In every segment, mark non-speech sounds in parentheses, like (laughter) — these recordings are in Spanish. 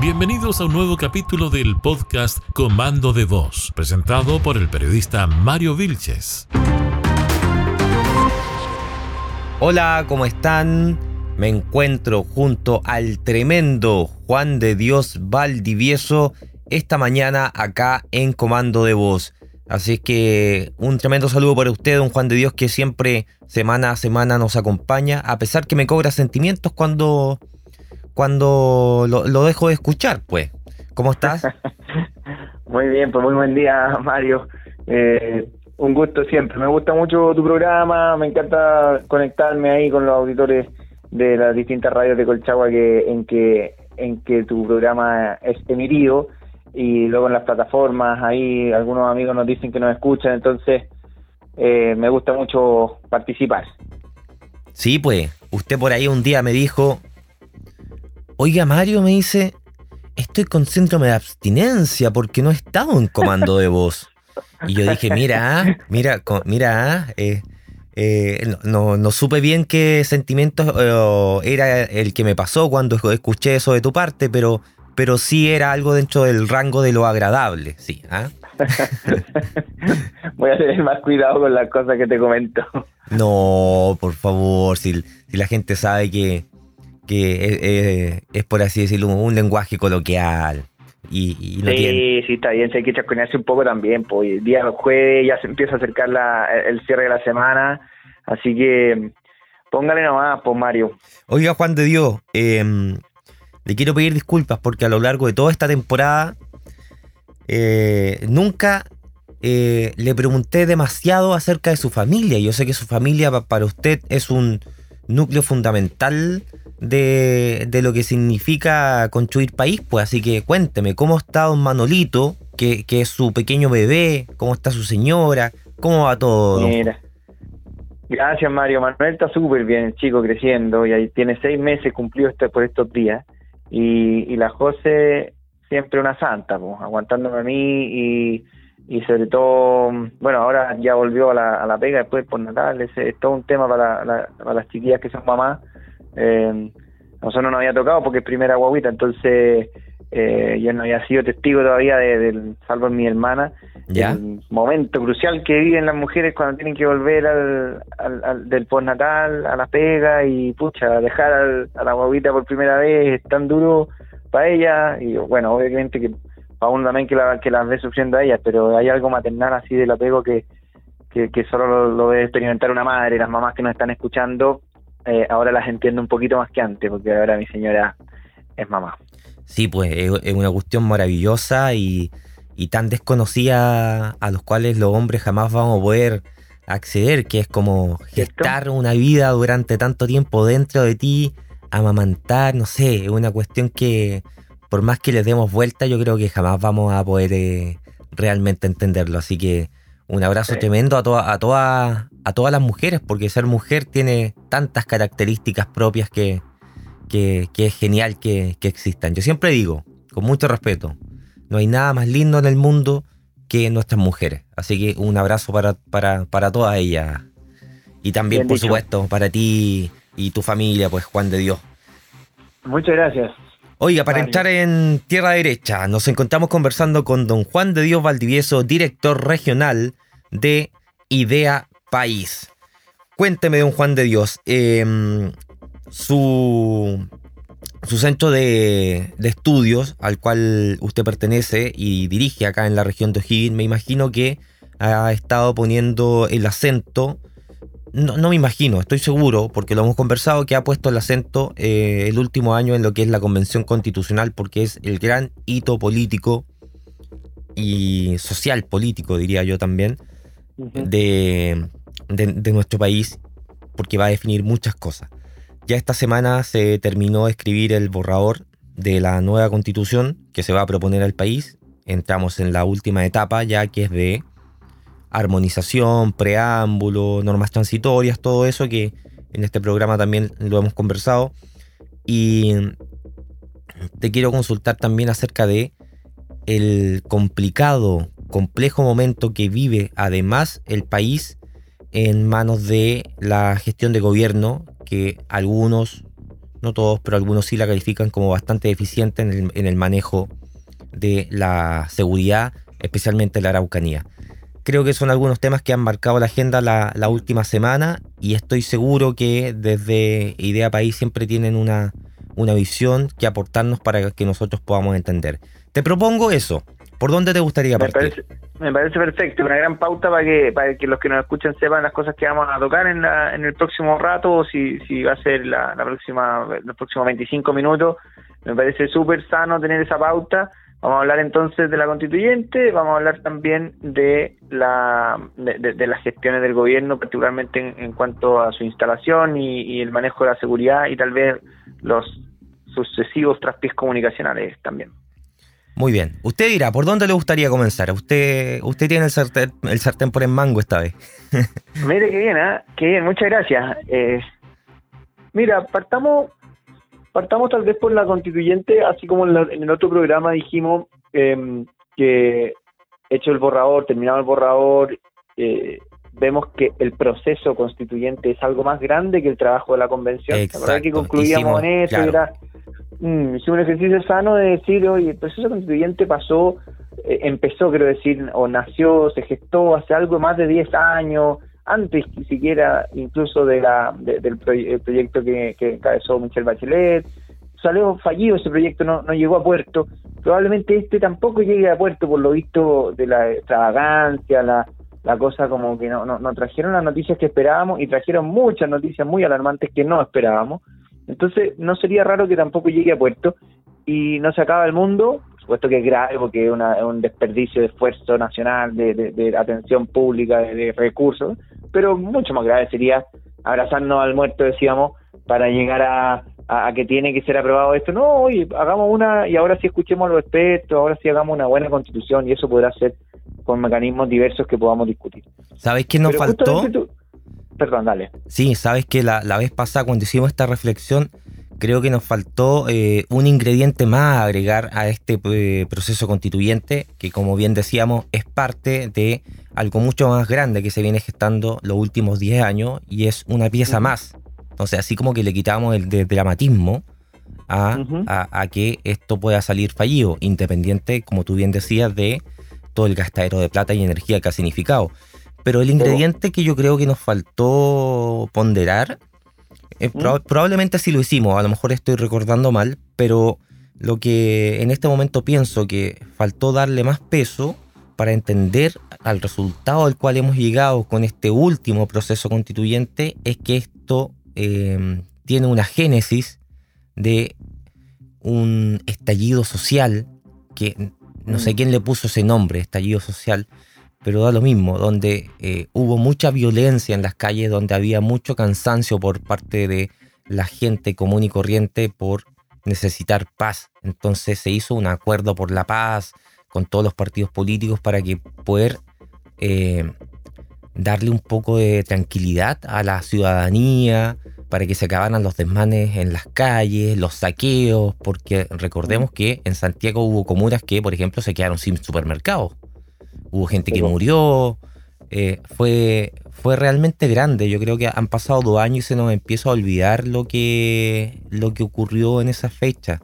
Bienvenidos a un nuevo capítulo del podcast Comando de Voz, presentado por el periodista Mario Vilches. Hola, ¿cómo están? Me encuentro junto al tremendo Juan de Dios Valdivieso esta mañana acá en Comando de Voz. Así es que un tremendo saludo para usted, un Juan de Dios que siempre semana a semana nos acompaña, a pesar que me cobra sentimientos cuando, cuando lo, dejo de escuchar, pues. ¿Cómo estás? (laughs) muy bien, pues muy buen día, Mario. Eh, un gusto siempre. Me gusta mucho tu programa, me encanta conectarme ahí con los auditores de las distintas radios de Colchagua que, en que en que tu programa es emitido y luego en las plataformas ahí algunos amigos nos dicen que nos escuchan, entonces eh, me gusta mucho participar. Sí, pues, usted por ahí un día me dijo, oiga Mario, me dice, estoy con síndrome de abstinencia porque no he estado en comando de voz. Y yo dije, mira, mira, mira, eh, eh, no, no, supe bien qué sentimientos era el que me pasó cuando escuché eso de tu parte, pero pero sí era algo dentro del rango de lo agradable, sí. ¿ah? (laughs) Voy a tener más cuidado con las cosas que te comento. No, por favor, si, la gente sabe que, que es, por así decirlo un lenguaje coloquial. Y, sí, sí, está bien, hay que chasconearse un poco también, pues el día jueves ya se empieza a acercar la, el cierre de la semana, así que póngale nomás, pues Mario. Oiga, Juan de Dios, eh, le quiero pedir disculpas porque a lo largo de toda esta temporada eh, nunca eh, le pregunté demasiado acerca de su familia. Yo sé que su familia para usted es un núcleo fundamental de, lo que significa construir país. Pues así que cuénteme, ¿cómo está don Manolito, que, que es su pequeño bebé? ¿Cómo está su señora? ¿Cómo va todo? Mira. Gracias Mario. Manuel está súper bien, el chico creciendo y ahí tiene seis meses cumplido este, por estos días. Y, y la José siempre una santa, pues, aguantándome a mí y, y sobre todo, bueno, ahora ya volvió a la, a la pega después por Natal, es, es todo un tema para, para las chiquillas que son mamás. Eh, nosotros no nos había tocado porque es primera guaguita, entonces eh, yo no había sido testigo todavía del, salvo en mi hermana, ¿Ya? el momento crucial que viven las mujeres cuando tienen que volver al, al, del postnatal a la pega y pucha, dejar a la guaguita por primera vez es tan duro para ella y bueno, obviamente que para uno también que, la, que las ve sufriendo a ellas, pero hay algo maternal así del apego que, que, solo lo, lo, debe experimentar una madre, las mamás que nos están escuchando, eh, ahora las entiendo un poquito más que antes, porque ahora mi señora es mamá. Sí, pues es una cuestión maravillosa y, tan desconocida a los cuales los hombres jamás vamos a poder acceder, que es como gestar una vida durante tanto tiempo dentro de ti, amamantar, no sé, es una cuestión que por más que le demos vuelta, yo creo que jamás vamos a poder eh, realmente entenderlo. Así que un abrazo tremendo a, toda, a, a todas las mujeres, porque ser mujer tiene tantas características propias que, que, es genial que, existan. Yo siempre digo, con mucho respeto, no hay nada más lindo en el mundo que nuestras mujeres. Así que un abrazo para, para, para todas ellas. Y también, por supuesto, para ti y tu familia, pues Juan de Dios. Muchas gracias. Oiga, para entrar en tierra derecha, nos encontramos conversando con don Juan de Dios Valdivieso, director regional de Idea País. Cuénteme, don Juan de Dios, eh, su, su centro de, estudios al cual usted pertenece y dirige acá en la región de O'Higgins, me imagino que ha estado poniendo el acento, no, me imagino, estoy seguro, porque lo hemos conversado, que ha puesto el acento eh, el último año en lo que es la Convención Constitucional, porque es el gran hito político y social político, diría yo también, de, de nuestro país, porque va a definir muchas cosas. Ya esta semana se terminó de escribir el borrador de la nueva constitución que se va a proponer al país. Entramos en la última etapa ya que es de armonización, preámbulo, normas transitorias, todo eso que en este programa también lo hemos conversado. Y te quiero consultar también acerca de el complicado, complejo momento que vive además el país en manos de la gestión de gobierno que algunos no todos, pero algunos sí la califican como bastante eficiente en el, manejo de la seguridad, especialmente la Araucanía. Creo que son algunos temas que han marcado la agenda la, la última semana y estoy seguro que desde Idea País siempre tienen una, una visión que aportarnos para que nosotros podamos entender. Te propongo eso. ¿Por dónde te gustaría partir? Me parece, perfecto, una gran pauta para que para que los que nos escuchan sepan las cosas que vamos a tocar en, la, en el próximo rato o si, si va a ser la, la próxima los próximos 25 minutos. Me parece súper sano tener esa pauta. Vamos a hablar entonces de la constituyente, vamos a hablar también de, la, de, las gestiones del gobierno, particularmente en, cuanto a su instalación y, y, el manejo de la seguridad y tal vez los sucesivos traspiés comunicacionales también. Muy bien. Usted dirá, ¿por dónde le gustaría comenzar? Usted usted tiene el sartén, el sartén por en mango esta vez. (laughs) Mire, qué bien, ¿eh? Qué bien, muchas gracias. Eh, mira, partamos partamos tal vez por la constituyente, así como en, el otro programa dijimos em, que hecho el borrador, terminado el borrador, eh, vemos que el proceso constituyente es algo más grande que el trabajo de la convención. Exacto. La verdad que concluíamos en eso, era mm, un ejercicio sano de decir, oye, el proceso constituyente pasó, eh, empezó, quiero decir, o nació, se gestó hace algo más de 10 años, antes siquiera incluso de la, del proyecto que, que encabezó Michelle Bachelet, salió fallido ese proyecto, no, no llegó a puerto, probablemente este tampoco llegue a puerto por lo visto de la extravagancia, la, la cosa como que no, no, no trajeron las noticias que esperábamos y trajeron muchas noticias muy alarmantes que no esperábamos. Entonces, no sería raro que tampoco llegue a puerto y no se acaba el mundo, supuesto que es grave porque es, un desperdicio de esfuerzo nacional, de, de, atención pública, de, recursos, pero mucho más grave sería abrazarnos al muerto, decíamos, para llegar a, a, que tiene que ser aprobado esto. No, oye, hagamos una y ahora sí escuchemos los expertos, ahora sí hagamos una buena constitución y eso podrá ser con mecanismos diversos que podamos discutir. ¿Sabes qué nos faltó? Perdón, dale. Sí, sabes que la, vez pasada cuando hicimos esta reflexión, creo que nos faltó eh, un ingrediente más a agregar a este eh, proceso constituyente, que como bien decíamos es parte de algo mucho más grande que se viene gestando los últimos 10 años y es una pieza más. Entonces, así como que le quitamos el dramatismo a, a, que esto pueda salir fallido, independiente, como tú bien decías, de todo el gastadero de plata y energía que ha significado. Pero el ingrediente que yo creo que nos faltó ponderar, eh, ¿Mm? probablemente sí lo hicimos, a lo mejor estoy recordando mal, pero lo que en este momento pienso que faltó darle más peso para entender al resultado al cual hemos llegado con este último proceso constituyente es que esto em, tiene una génesis de un estallido social que no sé mm. quién le puso ese nombre, estallido social, pero da lo mismo, donde eh, hubo mucha violencia en las calles, donde había mucho cansancio por parte de la gente común y corriente por necesitar paz. Entonces se hizo un acuerdo por la paz con todos los partidos políticos para que poder eh, darle un poco de tranquilidad a la ciudadanía, para que se acabaran los desmanes en las calles, los saqueos, porque recordemos que en Santiago hubo comunas que, por ejemplo, se quedaron sin supermercados hubo gente que murió, eh, fue, fue realmente grande. Yo creo que han pasado dos años y se nos empieza a olvidar lo que, lo que ocurrió en esa fecha.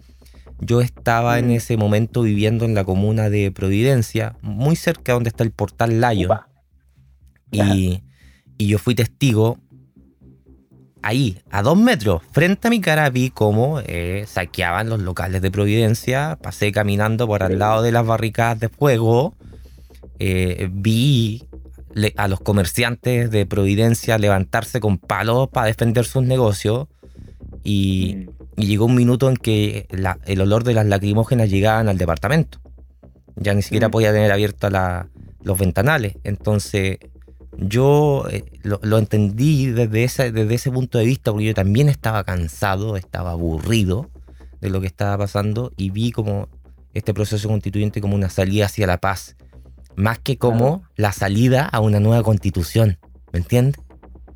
Yo estaba en mm. ese momento viviendo en la comuna de Providencia, muy cerca donde está el portal Layo. Y, y, yo fui testigo ahí, a dos metros, frente a mi cara, vi cómo eh, saqueaban los locales de Providencia. Pasé caminando por al lado de las barricadas de fuego eh, vi a los comerciantes de Providencia levantarse con palos para defender sus negocios y, llegó un minuto en que el olor de las lacrimógenas llegaban al departamento. Ya ni siquiera mm. podía tener abiertos los ventanales. Entonces yo eh, lo, entendí desde ese, desde ese punto de vista porque yo también estaba cansado, estaba aburrido de lo que estaba pasando y vi como este proceso constituyente como una salida hacia la paz más que como la salida a una nueva constitución, ¿me entiendes?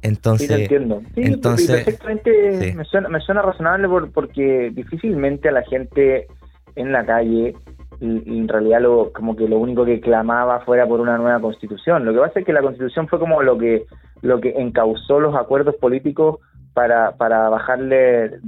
Entonces, sí, entiendo. Sí, entonces, perfectamente Me, suena, me suena razonable porque difícilmente a la gente en la calle en realidad lo, como que lo único que clamaba fuera por una nueva constitución. Lo que pasa es que la constitución fue como lo que lo que encauzó los acuerdos políticos para, para bajarle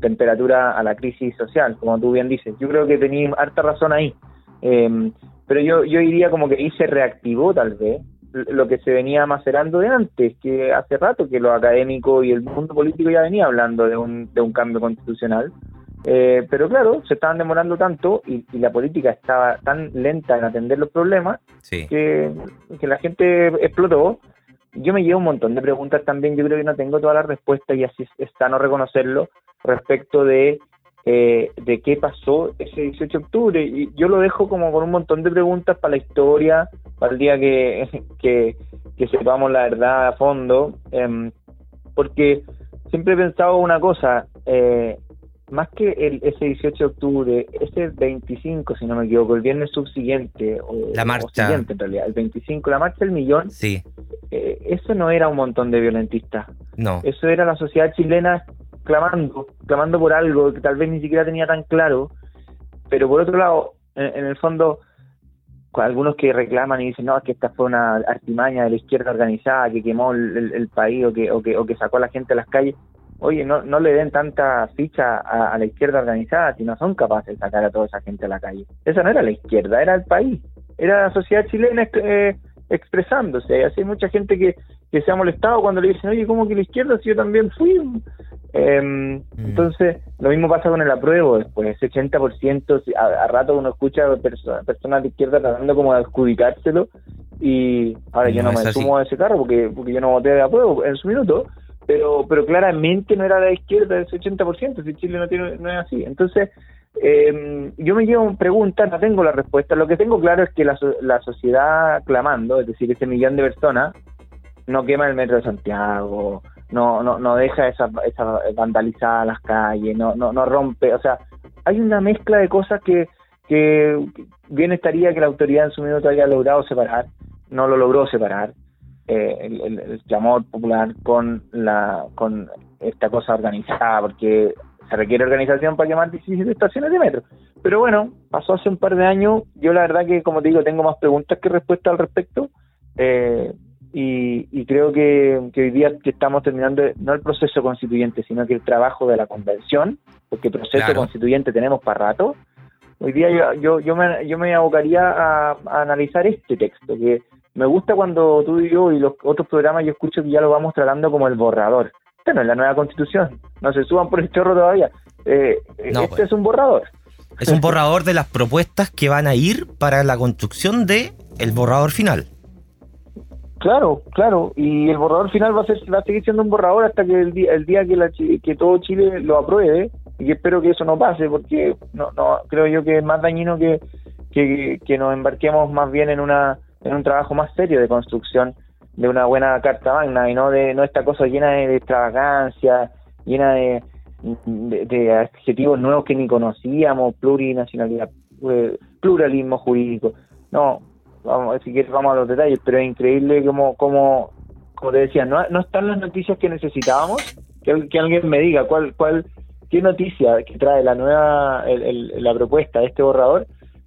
temperatura a la crisis social, como tú bien dices. Yo creo que tenía harta razón ahí. Eh, pero yo, yo diría como que ahí se reactivó tal vez lo que se venía macerando de antes, que hace rato que los académicos y el mundo político ya venía hablando de un, de un cambio constitucional. Eh, pero claro, se estaban demorando tanto y, la política estaba tan lenta en atender los problemas que, que, la gente explotó. Yo me llevo un montón de preguntas también, yo creo que no tengo todas las respuestas y así está no reconocerlo respecto de eh, de qué pasó ese 18 de octubre. Y yo lo dejo como con un montón de preguntas para la historia, para el día que, (laughs) que, sepamos la verdad a fondo, em, porque siempre he pensado una cosa, eh, más que el, ese 18 de octubre, ese 25, si no me equivoco, el viernes subsiguiente, o, la marcha. siguiente en realidad, el 25, la marcha del millón, sí. Eh, eso no era un montón de violentistas. No. Eso era la sociedad chilena clamando, clamando por algo que tal vez ni siquiera tenía tan claro, pero por otro lado, en, el fondo, algunos que reclaman y dicen, no, es que esta fue una artimaña de la izquierda organizada que quemó el, país o que, o, que, o que sacó a la gente a las calles, oye, no, no le den tanta ficha a, la izquierda organizada si no son capaces de sacar a toda esa gente a la calle. Esa no era la izquierda, era el país, era la sociedad chilena eh, expresándose. Así hay mucha gente que, que se ha molestado cuando le dicen, oye, ¿cómo que la izquierda si yo también fui? Mm. Entonces, lo mismo pasa con el apruebo después, ese 80%, a, a rato uno escucha a personas de izquierda tratando como de adjudicárselo y ahora yo no me sumo a ese carro porque, porque yo no voté de apruebo en su minuto, pero pero claramente no era la izquierda ese 80%, si Chile no, tiene, no es así. Entonces, eh, yo me llevo preguntas, no tengo la respuesta, lo que tengo claro es que la, la sociedad clamando, es decir, ese millón de personas, no quema el metro de Santiago, no, no, no deja esa, esa vandalizada las calles, no, no, no rompe, o sea, hay una mezcla de cosas que, que bien estaría que la autoridad en su minuto haya logrado separar, no lo logró separar, eh, el, el, clamor popular con la con esta cosa organizada, porque se requiere organización para quemar 17 estaciones de metro. Pero bueno, pasó hace un par de años, yo la verdad que, como te digo, tengo más preguntas que respuestas al respecto. Eh, y, creo que, hoy día que estamos terminando no el proceso constituyente, sino que el trabajo de la convención, porque proceso constituyente tenemos para rato. Hoy día yo, yo, yo, me, yo me abocaría a, analizar este texto, que me gusta cuando tú y yo y los otros programas yo escucho que ya lo vamos tratando como el borrador. No es la nueva constitución, no se suban por el chorro todavía. Eh, este pues. es un borrador. Es un borrador de las propuestas que van a ir para la construcción de el borrador final. Claro, claro, y el borrador final va a ser va a seguir siendo un borrador hasta que el día, el día que, la, que todo Chile lo apruebe y espero que eso no pase porque no, no creo yo que es más dañino que, que, nos embarquemos más bien en una en un trabajo más serio de construcción de una buena carta magna y no de no esta cosa llena de, extravagancia, llena de, de, adjetivos nuevos que ni conocíamos, plurinacionalidad, eh, pluralismo jurídico. No, vamos, si quieres vamos a los detalles, pero es increíble como, como, como te decía, no, no están las noticias que necesitábamos, que, alguien me diga cuál, cuál, qué noticia que trae la nueva, la propuesta de este borrador,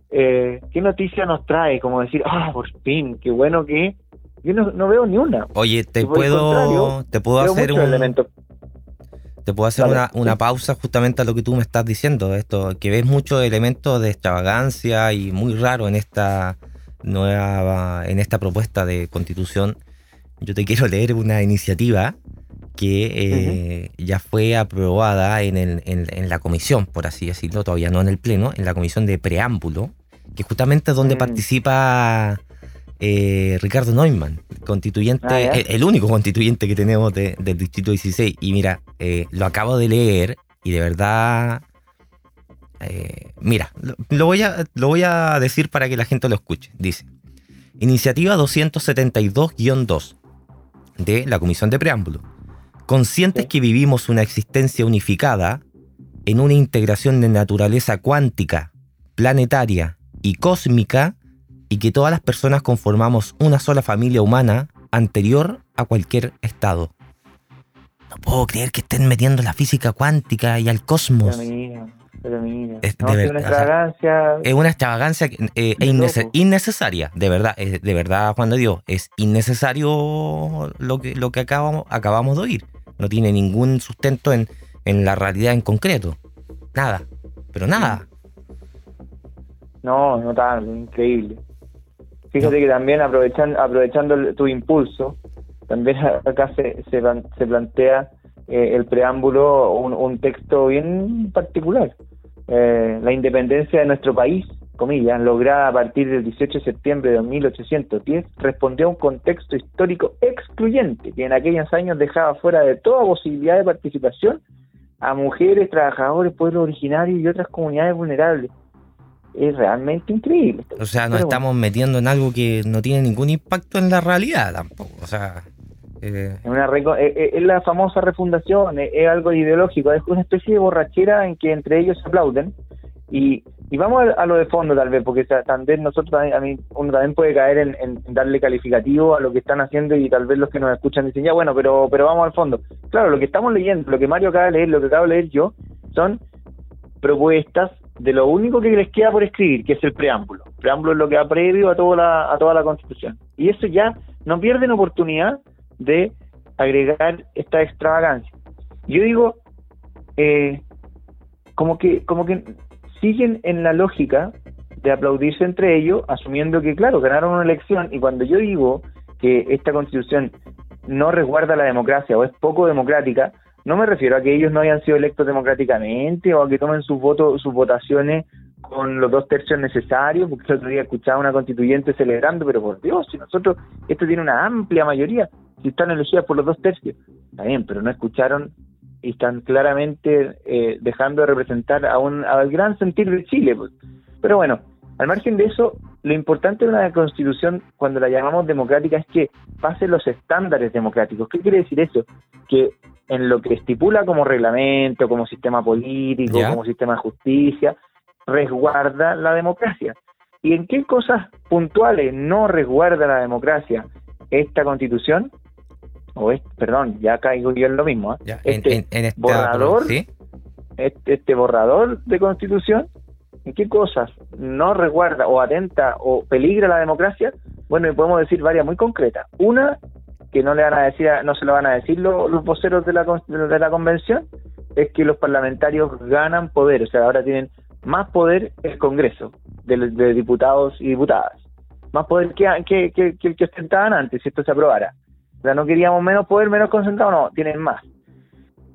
eh, qué noticia nos trae, como decir, ah, por fin, qué bueno que yo no, veo ni una. Oye, te puedo, te puedo hacer un te puedo hacer una, una, pausa justamente a lo que tú me estás diciendo, esto, que ves muchos elementos de extravagancia y muy raro en esta nueva, en esta propuesta de constitución, yo te quiero leer una iniciativa que eh, ya fue aprobada en, el, en, la comisión, por así decirlo, todavía no en el pleno, en la comisión de preámbulo, que justamente es donde mm. participa eh, Ricardo Neumann, constituyente, ah, el, único constituyente que tenemos del Distrito 16. Y mira, eh, lo acabo de leer y de verdad eh, mira, lo, voy a, lo voy a decir para que la gente lo escuche. Dice, iniciativa 272-2 de la Comisión de Preámbulo. Conscientes que vivimos una existencia unificada en una integración de naturaleza cuántica, planetaria y cósmica, y que todas las personas conformamos una sola familia humana anterior a cualquier estado. No puedo creer que estén metiendo la física cuántica y al cosmos. Es, una extravagancia. Es una extravagancia eh, innecesaria, de verdad, de verdad, Juan de Dios. Es innecesario lo que, lo que acabamos, acabamos de oír. No tiene ningún sustento en, en la realidad en concreto. Nada, pero nada. No, notable, increíble. Fíjate que también aprovechan, aprovechando tu impulso, también acá se, se, plantea eh, el preámbulo, un, texto bien particular. Eh, la independencia de nuestro país, comillas, lograda a partir del 18 de septiembre de 1810, respondió a un contexto histórico excluyente que en aquellos años dejaba fuera de toda posibilidad de participación a mujeres, trabajadores, pueblos originarios y otras comunidades vulnerables. Es realmente increíble. O sea, nos estamos metiendo en algo que no tiene ningún impacto en la realidad tampoco. O sea, eh, es, una eh, eh, es, la famosa refundación, es, algo ideológico, es una especie de borrachera en que entre ellos se aplauden. Y, y vamos a, lo de fondo tal vez, porque también nosotros también, a mí, uno también puede caer en, darle calificativo a lo que están haciendo y tal vez los que nos escuchan dicen, ya bueno, pero, pero vamos al fondo. Claro, lo que estamos leyendo, lo que Mario acaba de leer, lo que acabo de leer yo, son propuestas de lo único que les queda por escribir, que es el preámbulo. El preámbulo es lo que va previo a toda la, a toda la Constitución. Y eso ya no pierden oportunidad de agregar esta extravagancia. Yo digo, eh, como que, como que siguen en la lógica de aplaudirse entre ellos, asumiendo que, claro, ganaron una elección, y cuando yo digo que esta constitución no resguarda la democracia o es poco democrática, no me refiero a que ellos no hayan sido electos democráticamente o a que tomen sus votos, sus votaciones con los dos tercios necesarios, porque el otro día escuchaba una constituyente celebrando, pero por Dios, si nosotros, esto tiene una amplia mayoría, si están elegidas por los dos tercios, está bien, pero no escucharon y están claramente eh, dejando de representar a un, al gran sentir de Chile. Pues. Pero bueno, al margen de eso, lo importante de una constitución, cuando la llamamos democrática, es que pase los estándares democráticos. ¿Qué quiere decir eso? Que en lo que estipula como reglamento, como sistema político, como sistema de justicia, resguarda la democracia. ¿Y en qué cosas puntuales no resguarda la democracia esta constitución? O es, perdón, ya caigo yo en lo mismo. ¿eh? este, en, este borrador, este, este borrador de constitución, ¿en qué cosas no resguarda o atenta o peligra la democracia? Bueno, y podemos decir varias muy concretas. Una que no le van a decir, no se lo van a decir los, voceros de la, de la convención, es que los parlamentarios ganan poder, o sea, ahora tienen más poder el Congreso de, diputados y diputadas, más poder que, que, que, el que ostentaban antes, si esto se aprobara. O sea, no queríamos menos poder, menos concentrado, no, tienen más.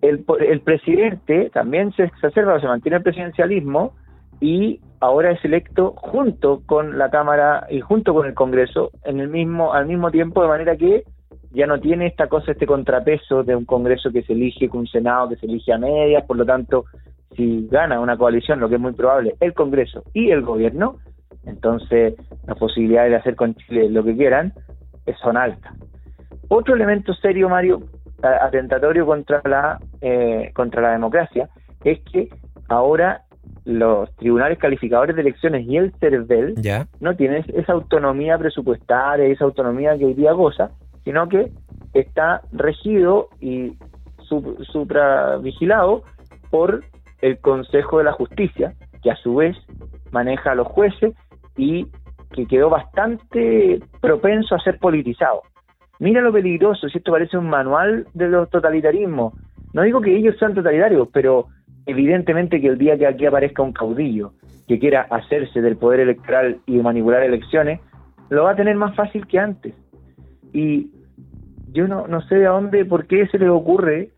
El, el presidente también se exacerba, se mantiene el presidencialismo y ahora es electo junto con la Cámara y junto con el Congreso en el mismo al mismo tiempo de manera que ya no tiene esta cosa, este contrapeso de un Congreso que se elige con un Senado que se elige a medias, por lo tanto, si gana una coalición, lo que es muy probable, el Congreso y el gobierno, entonces las posibilidades de hacer con Chile lo que quieran son altas. Otro elemento serio, Mario, atentatorio contra la, eh, contra la democracia, es que ahora los tribunales calificadores de elecciones y el CERVEL no tienen esa autonomía presupuestaria, esa autonomía que hoy día goza, sino que está regido y supravigilado por el Consejo de la Justicia, que a su vez maneja a los jueces y que quedó bastante propenso a ser politizado. Mira lo peligroso, si esto parece un manual de los totalitarismos. No digo que ellos sean totalitarios, pero evidentemente que el día que aquí aparezca un caudillo que quiera hacerse del poder electoral y manipular elecciones, lo va a tener más fácil que antes. Y yo no, no sé de dónde, por qué se le ocurre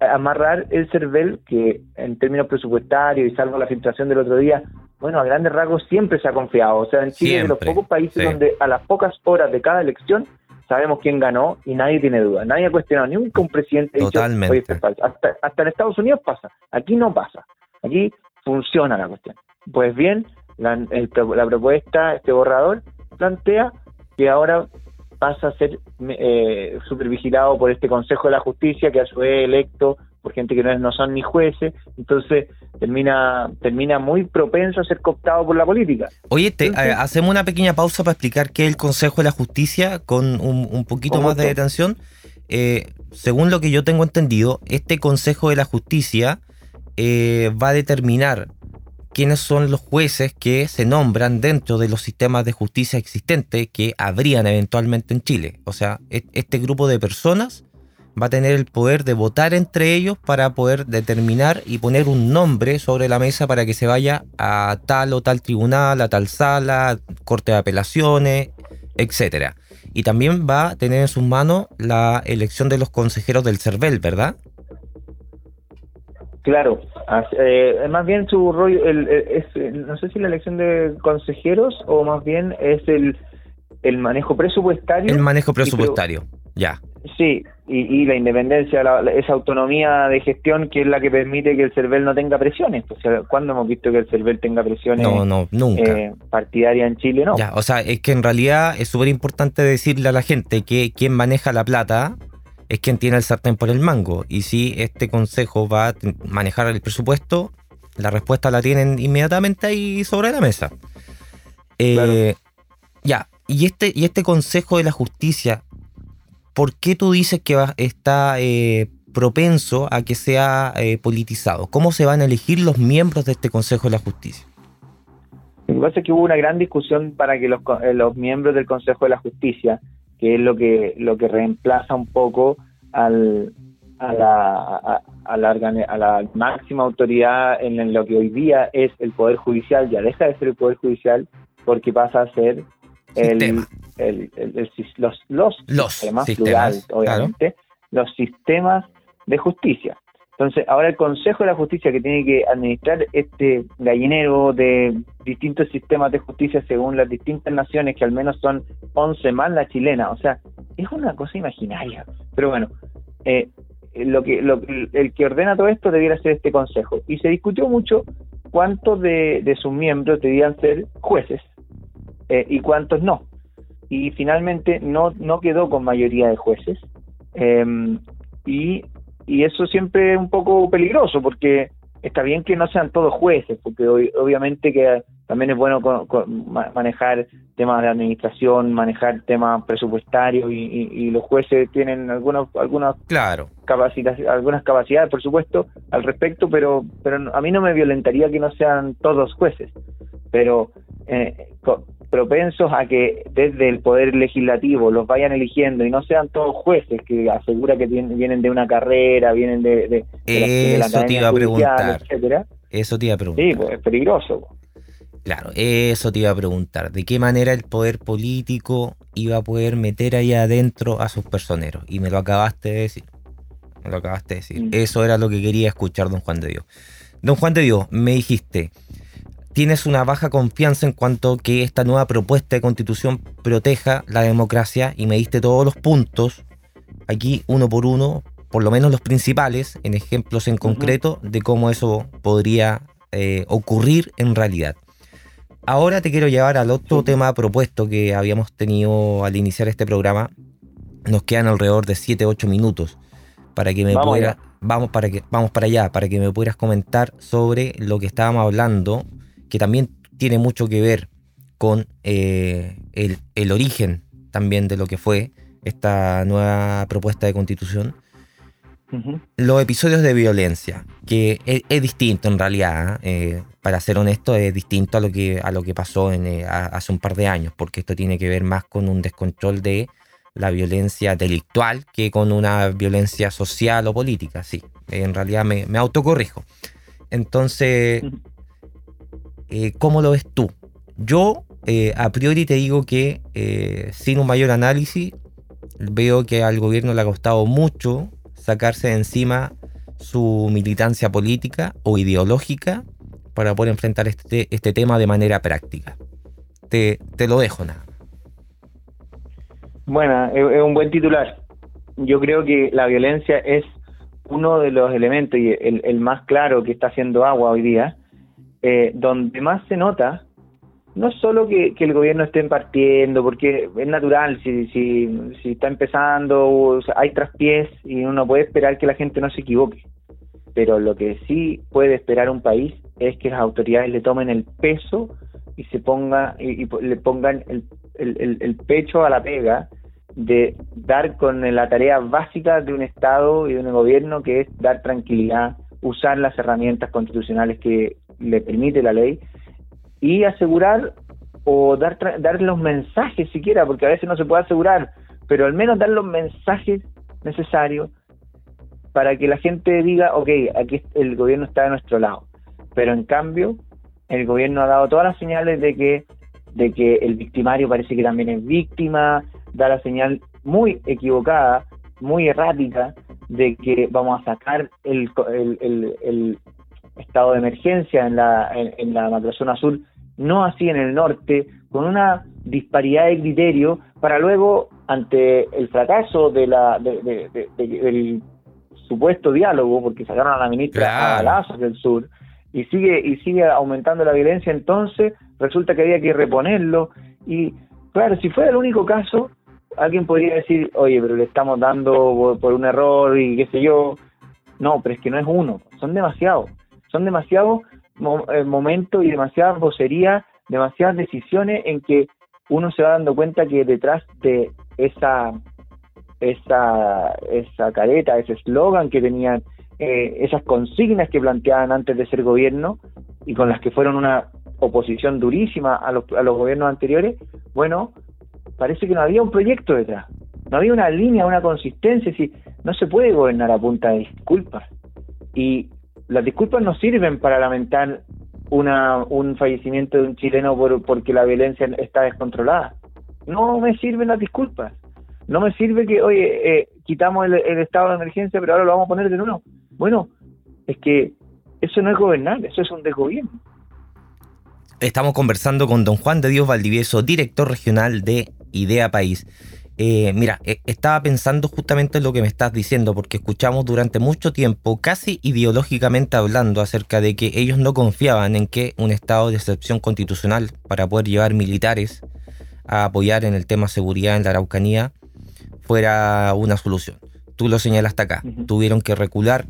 amarrar el CERVEL, que en términos presupuestarios y salvo la filtración del otro día, bueno, a grandes rasgos siempre se ha confiado. O sea, en Chile es de los pocos países donde a las pocas horas de cada elección sabemos quién ganó y nadie tiene duda. Nadie ha cuestionado, nunca un presidente Totalmente. Dicho, hasta, hasta en Estados Unidos pasa. Aquí no pasa. Aquí funciona la cuestión. Pues bien, la, la propuesta, este borrador, plantea que ahora pasa a ser eh, supervigilado por este Consejo de la Justicia, que a su vez electo por gente que no, no son ni jueces, entonces termina termina muy propenso a ser cooptado por la política. Oye, te, eh, hacemos una pequeña pausa para explicar qué es el Consejo de la Justicia con un, poquito más de detención. Eh, según lo que yo tengo entendido, este Consejo de la Justicia eh, va a determinar quiénes son los jueces que se nombran dentro de los sistemas de justicia existentes que habrían eventualmente en Chile. O sea, e-, este grupo de personas va a tener el poder de votar entre ellos para poder determinar y poner un nombre sobre la mesa para que se vaya a tal o tal tribunal, a tal sala, corte de apelaciones, etcétera. Y también va a tener en sus manos la elección de los consejeros del CERVEL, ¿verdad? Claro, eh, más bien su rollo, es, no sé si la elección de consejeros o más bien es el, el manejo presupuestario. El manejo presupuestario, ya. Sí, y, la independencia, esa autonomía de gestión que es la que permite que el CERVEL no tenga presiones. O sea, ¿cuándo hemos visto que el CERVEL tenga presiones no, no, nunca. Eh, partidarias en Chile? No. Ya, o sea, es que en realidad es súper importante decirle a la gente que quien maneja la plata es quien tiene el sartén por el mango. Y si este consejo va a manejar el presupuesto, la respuesta la tienen inmediatamente ahí sobre la mesa. Eh, ya, y este, y este consejo de la justicia, ¿por qué tú dices que está eh, propenso a que sea eh, politizado? ¿Cómo se van a elegir los miembros de este consejo de la justicia? Lo que pasa es que hubo una gran discusión para que los, los miembros del Consejo de la Justicia que es lo que lo que reemplaza un poco al, a, la, a, la, a la máxima autoridad en lo que hoy día es el Poder Judicial, ya deja de ser el Poder Judicial porque pasa a ser el, el, los, los, los, sistemas, obviamente, los sistemas de justicia. Entonces, ahora el Consejo de la Justicia que tiene que administrar este gallinero de distintos sistemas de justicia según las distintas naciones, que al menos son 11 más la chilena, o sea, es una cosa imaginaria. Pero bueno, eh, lo que el que ordena todo esto debiera ser este Consejo. Y se discutió mucho cuántos de, sus miembros debían ser jueces eh, y cuántos no. Y finalmente no, no quedó con mayoría de jueces. Eh, y y eso siempre es un poco peligroso porque está bien que no sean todos jueces, porque obviamente que también es bueno manejar temas de administración, manejar temas presupuestarios y, los jueces tienen algunas algunas claro. capacidades, algunas capacidades, por supuesto, al respecto, pero pero a mí no me violentaría que no sean todos jueces, pero eh, propensos a que desde el poder legislativo los vayan eligiendo y no sean todos jueces que asegura que vienen de una carrera, vienen de, de, Eso te iba a preguntar. Eso te iba a preguntar. Sí, pues es peligroso. Claro, eso te iba a preguntar. ¿De qué manera el poder político iba a poder meter ahí adentro a sus personeros? Y me lo acabaste de decir. Me lo acabaste de decir. Mm. Eso era lo que quería escuchar, don Juan de Dios. Don Juan de Dios, me dijiste, tienes una baja confianza en cuanto que esta nueva propuesta de constitución proteja la democracia y me diste todos los puntos, aquí uno por uno, por lo menos los principales, en ejemplos en concreto de cómo eso podría eh, ocurrir en realidad. Ahora te quiero llevar al otro tema propuesto que habíamos tenido al iniciar este programa. Nos quedan alrededor de 7-8 minutos para que me pudieras, vamos para que vamos para allá, para que me pudieras comentar sobre lo que estábamos hablando que también tiene mucho que ver con eh, el, origen también de lo que fue esta nueva propuesta de constitución. Los episodios de violencia, que es, distinto en realidad, ¿eh? para ser honesto, es distinto a lo que, a lo que pasó en, eh, hace un par de años, porque esto tiene que ver más con un descontrol de la violencia delictual que con una violencia social o política, sí. En realidad me, me autocorrijo. Entonces, eh, ¿cómo lo ves tú? Yo eh, a priori te digo que eh, sin un mayor análisis veo que al gobierno le ha costado mucho sacarse de encima su militancia política o ideológica para poder enfrentar este, este tema de manera práctica. Te, lo dejo nada. Bueno, es un buen titular. Yo creo que la violencia es uno de los elementos y el más claro que está haciendo agua hoy día eh, donde más se nota, no solo que, el gobierno esté partiendo, porque es natural, si, si, está empezando, hay traspiés y uno puede esperar que la gente no se equivoque. Pero lo que sí puede esperar un país es que las autoridades le tomen el peso y se ponga y, le pongan el, el, el, pecho a la pega de dar con la tarea básica de un Estado y de un gobierno que es dar tranquilidad, usar las herramientas constitucionales que le permite la ley y asegurar o dar, dar los mensajes siquiera, porque a veces no se puede asegurar, pero al menos dar los mensajes necesarios para que la gente diga, ok, aquí el gobierno está de nuestro lado. Pero en cambio, el gobierno ha dado todas las señales de que, de que el victimario parece que también es víctima, da la señal muy equivocada, muy errática, de que vamos a sacar el, el, estado de emergencia en la, en, la macrozona sur, no así en el norte, con una disparidad de criterio para luego, ante el fracaso de la, del supuesto diálogo, porque sacaron a la ministra a balazos del sur, y sigue, y sigue aumentando la violencia, entonces resulta que había que reponerlo. Y claro, si fuera el único caso, alguien podría decir, oye, pero le estamos dando por un error y qué sé yo. No, pero es que no es uno, son demasiados. Son demasiados eh, momentos y demasiadas vocerías, demasiadas decisiones en que uno se va dando cuenta que detrás de esa esa esa careta, ese eslogan que tenían, eh, esas consignas que planteaban antes de ser gobierno y con las que fueron una oposición durísima a los, a los gobiernos anteriores, bueno, parece que no había un proyecto detrás, no había una línea, una consistencia, si no se puede gobernar a punta de disculpas. Y las disculpas no sirven para lamentar una, un fallecimiento de un chileno por, porque la violencia está descontrolada. No me sirven las disculpas. No me sirve que, oye, eh, quitamos el, estado de emergencia, pero ahora lo vamos a poner de nuevo. Bueno, es que eso no es gobernar, eso es un desgobierno. Estamos conversando con don Juan de Dios Valdivieso, director regional de Idea País. Eh, mira, eh, estaba pensando justamente en lo que me estás diciendo, porque escuchamos durante mucho tiempo, casi ideológicamente hablando, acerca de que ellos no confiaban en que un estado de excepción constitucional para poder llevar militares a apoyar en el tema seguridad en la Araucanía fuera una solución. Tú lo señalaste acá, tuvieron que recular,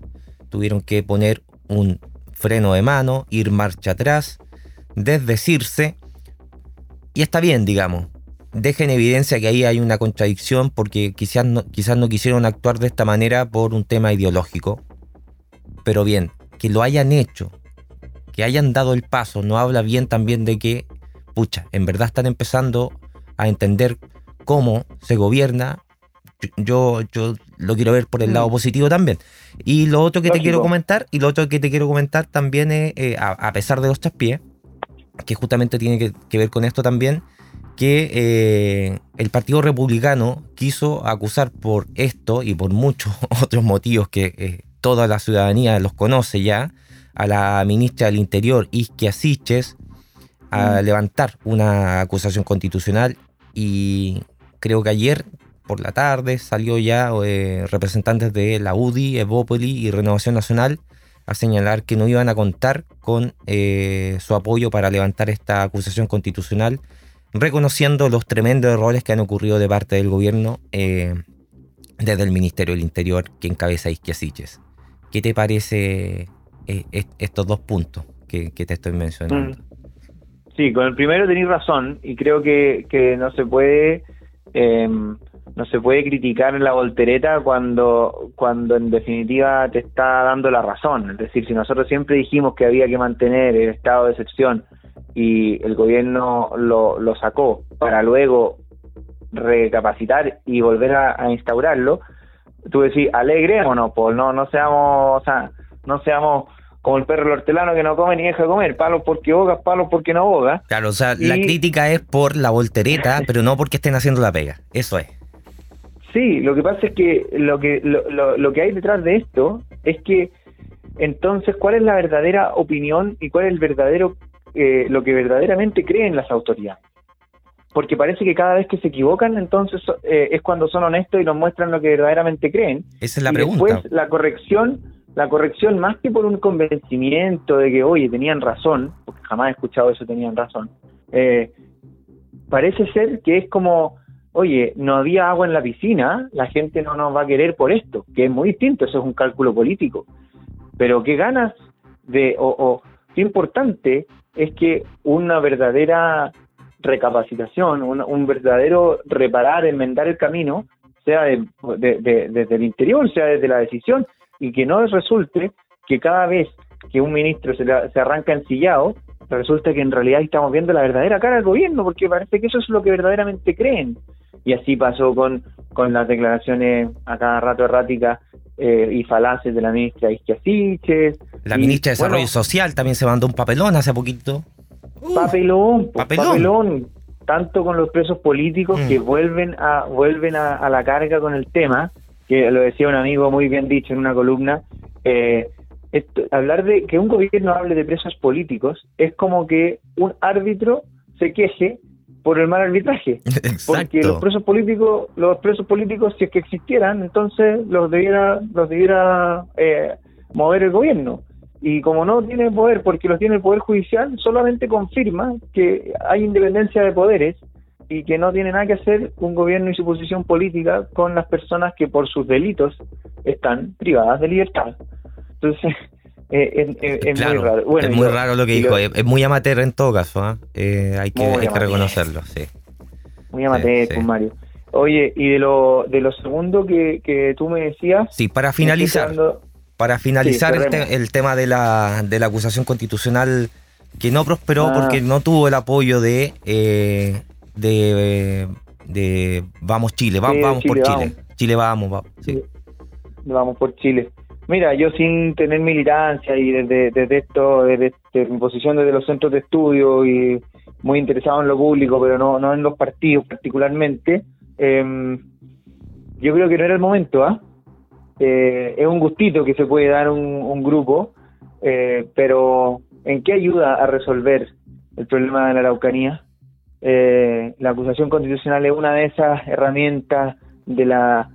tuvieron que poner un freno de mano, ir marcha atrás, desdecirse. Y está bien, digamos. Deja en evidencia que ahí hay una contradicción porque quizás no, quizás no quisieron actuar de esta manera por un tema ideológico. Pero bien, que lo hayan hecho, que hayan dado el paso, no habla bien también de que, pucha, en verdad están empezando a entender cómo se gobierna. Yo, yo lo quiero ver por el lado mm. positivo también. Y lo otro que te quiero comentar, y lo otro que te quiero comentar también es, eh, a, pesar de los traspiés, que justamente tiene que, ver con esto también, que eh, el Partido Republicano quiso acusar por esto y por muchos (laughs) otros motivos que eh, toda la ciudadanía los conoce ya, a la ministra del Interior, Isquia Siches, a mm. levantar una acusación constitucional y creo que ayer por la tarde salió ya eh, representantes de la UDI, Evópoli y Renovación Nacional a señalar que no iban a contar con eh, su apoyo para levantar esta acusación constitucional, reconociendo los tremendos errores que han ocurrido de parte del gobierno eh, desde el Ministerio del Interior que encabeza Isquiasiches. ¿Qué te parece eh, estos dos puntos que, te estoy mencionando? Mm. Sí, con el primero tenéis razón y creo que, que no se puede em, no se puede criticar la voltereta cuando, cuando en definitiva te está dando la razón. Es decir, si nosotros siempre dijimos que había que mantener el estado de excepción y el gobierno lo, lo sacó para luego recapacitar y volver a, instaurarlo, tú decís, alegrémonos, pues no, no seamos, o sea, no seamos como el perro hortelano que no come ni deja comer, palos porque boga, palos porque no boga. Claro, o sea, la crítica es por la voltereta, (laughs) pero no porque estén haciendo la pega, eso es. Sí, lo que pasa es que lo que lo, lo, que hay detrás de esto es que entonces cuál es la verdadera opinión y cuál es el verdadero eh, lo que verdaderamente creen las autoridades. Porque parece que cada vez que se equivocan, entonces eh, es cuando son honestos y nos muestran lo que verdaderamente creen. Esa es la y pregunta. Después la corrección, la corrección más que por un convencimiento de que oye tenían razón, porque jamás he escuchado eso tenían razón. Eh, parece ser que es como oye, no había agua en la piscina, la gente no nos va a querer por esto, que es muy distinto, eso es un cálculo político. Pero qué ganas de, o, qué importante es que una verdadera recapacitación, un, verdadero reparar, enmendar el camino, sea desde el interior, sea desde la decisión, y que no resulte que cada vez que un ministro se, se arranca ensillado, resulta que en realidad estamos viendo la verdadera cara del gobierno, porque parece que eso es lo que verdaderamente creen. Y así pasó con, con las declaraciones a cada rato erráticas eh, y falaces de la ministra Isquia La ministra de Desarrollo Social también se mandó un papelón hace poquito. papelón, papelón, tanto con los presos políticos que mm. vuelven a vuelven a, la carga con el tema, que lo decía un amigo muy bien dicho en una columna, eh, hablar de que un gobierno hable de presos políticos es como que un árbitro se queje por el mal arbitraje. (laughs) Porque los presos políticos, los presos políticos, si es que existieran, entonces los debiera, los debiera eh, mover el gobierno. Y como no tiene poder, porque los tiene el poder judicial, solamente confirma que hay independencia de poderes y que no tiene nada que hacer un gobierno y su posición política con las personas que por sus delitos están privadas de libertad. Entonces, eh, es, muy raro. es muy raro lo que dijo, es, muy amateur en todo caso, ¿ah? eh, hay, que, hay que, reconocerlo, sí. Muy amateur, pues, Mario. Oye, y de lo, de lo segundo que, que tú me decías... Sí, para finalizar, para finalizar el, tema de la, de la acusación constitucional que no prosperó ah. porque no tuvo el apoyo de, eh, de, de Vamos Chile, vamos por Chile. Chile vamos, vamos, vamos por Chile. Mira, yo sin tener militancia y desde, desde esto, desde, mi posición desde los centros de estudio y muy interesado en lo público, pero no, no en los partidos particularmente, em, yo creo que no era el momento, ¿ah? Eh, es un gustito que se puede dar un, un grupo, eh, pero ¿en qué ayuda a resolver el problema de la Araucanía? Eh, la acusación constitucional es una de esas herramientas de la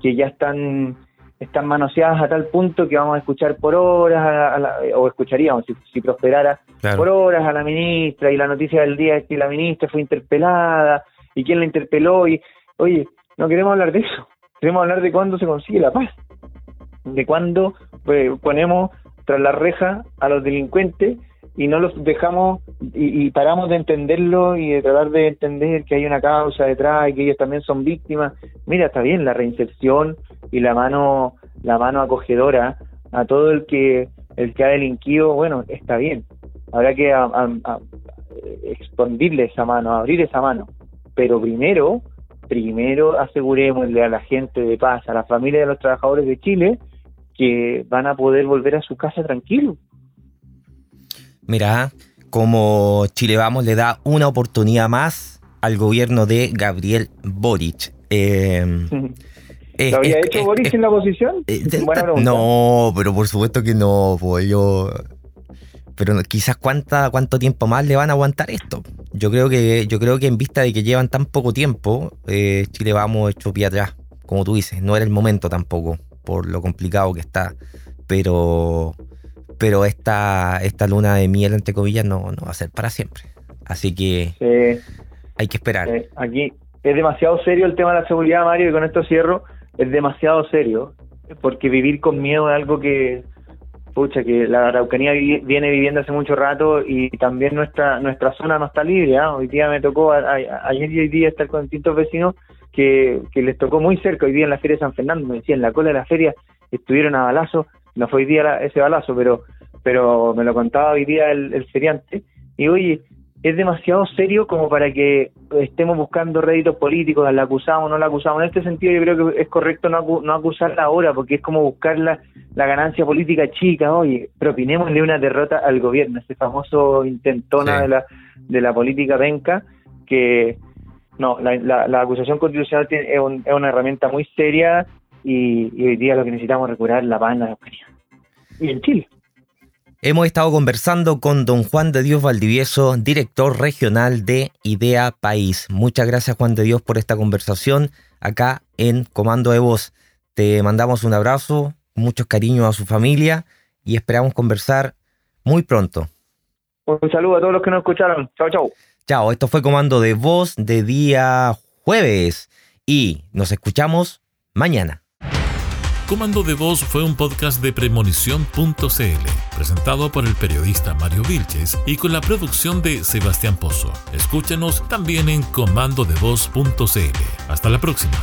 que ya están están manoseadas a tal punto que vamos a escuchar por horas, o escucharíamos si, prosperara, por horas a la ministra y la noticia del día es que la ministra fue interpelada y quién la interpeló y, oye, no queremos hablar de eso, (laughs) queremos hablar de cuándo se consigue la paz, de cuándo pues, ponemos tras la reja a los delincuentes y no los dejamos y, paramos de entenderlo y de tratar de entender que hay una causa detrás y que ellos también son víctimas. Mira, está bien la reinserción y la mano la mano acogedora a todo el que el que ha delinquido, bueno, está bien. Habrá que expandirle esa mano, abrir esa mano. Pero primero, primero asegurémosle a la gente de paz, a la familia de los trabajadores de Chile, que van a poder volver a su casa tranquilos Mira, como Chile Vamos le da una oportunidad más al gobierno de Gabriel Boric. Em, ¿Lo había hecho Boric en la oposición? Eh, no, pero por supuesto que no, pues yo... Pero quizás cuánta, cuánto tiempo más le van a aguantar esto. Yo creo que, yo creo que en vista de que llevan tan poco tiempo, eh, Chile vamos hecho pie atrás. Como tú dices, no era el momento tampoco, por lo complicado que está. Pero pero esta, esta luna de miel, entre comillas, no, no va a ser para siempre. Así que hay que esperar. aquí es demasiado serio el tema de la seguridad, Mario, y con esto cierro, es demasiado serio, porque vivir con miedo es algo que, pucha, que la Araucanía viene viviendo hace mucho rato y también nuestra nuestra zona no está libre. ¿ah? Hoy día me tocó, ayer y hoy día estar con distintos vecinos que, que les tocó muy cerca, hoy día en la Feria de San Fernando, me decían, en la cola de la feria estuvieron a balazo no fue hoy día ese balazo, pero pero me lo contaba hoy día el, el feriante, y oye, es demasiado serio como para que estemos buscando réditos políticos, la acusamos, no la acusamos. En este sentido yo creo que es correcto no, no acusarla ahora, porque es como buscar la, ganancia política chica, oye, propinémosle una derrota al gobierno, ese famoso intentona de, la, de la política venca, que no, la, la, acusación constitucional tiene, es, una herramienta muy seria y, hoy día lo que necesitamos es recuperar la paz en la Y en Chile. Hemos estado conversando con don Juan de Dios Valdivieso, director regional de Idea País. Muchas gracias Juan de Dios por esta conversación acá en Comando de Voz. Te mandamos un abrazo, muchos cariños a su familia y esperamos conversar muy pronto. Un saludo a todos los que nos escucharon. Chao, chao. Chao, esto fue Comando de Voz de día jueves y nos escuchamos mañana. Comando de Voz fue un podcast de premonición.cl, presentado por el periodista Mario Vilches y con la producción de Sebastián Pozo. Escúchenos también en comandodevoz.cl. Hasta la próxima.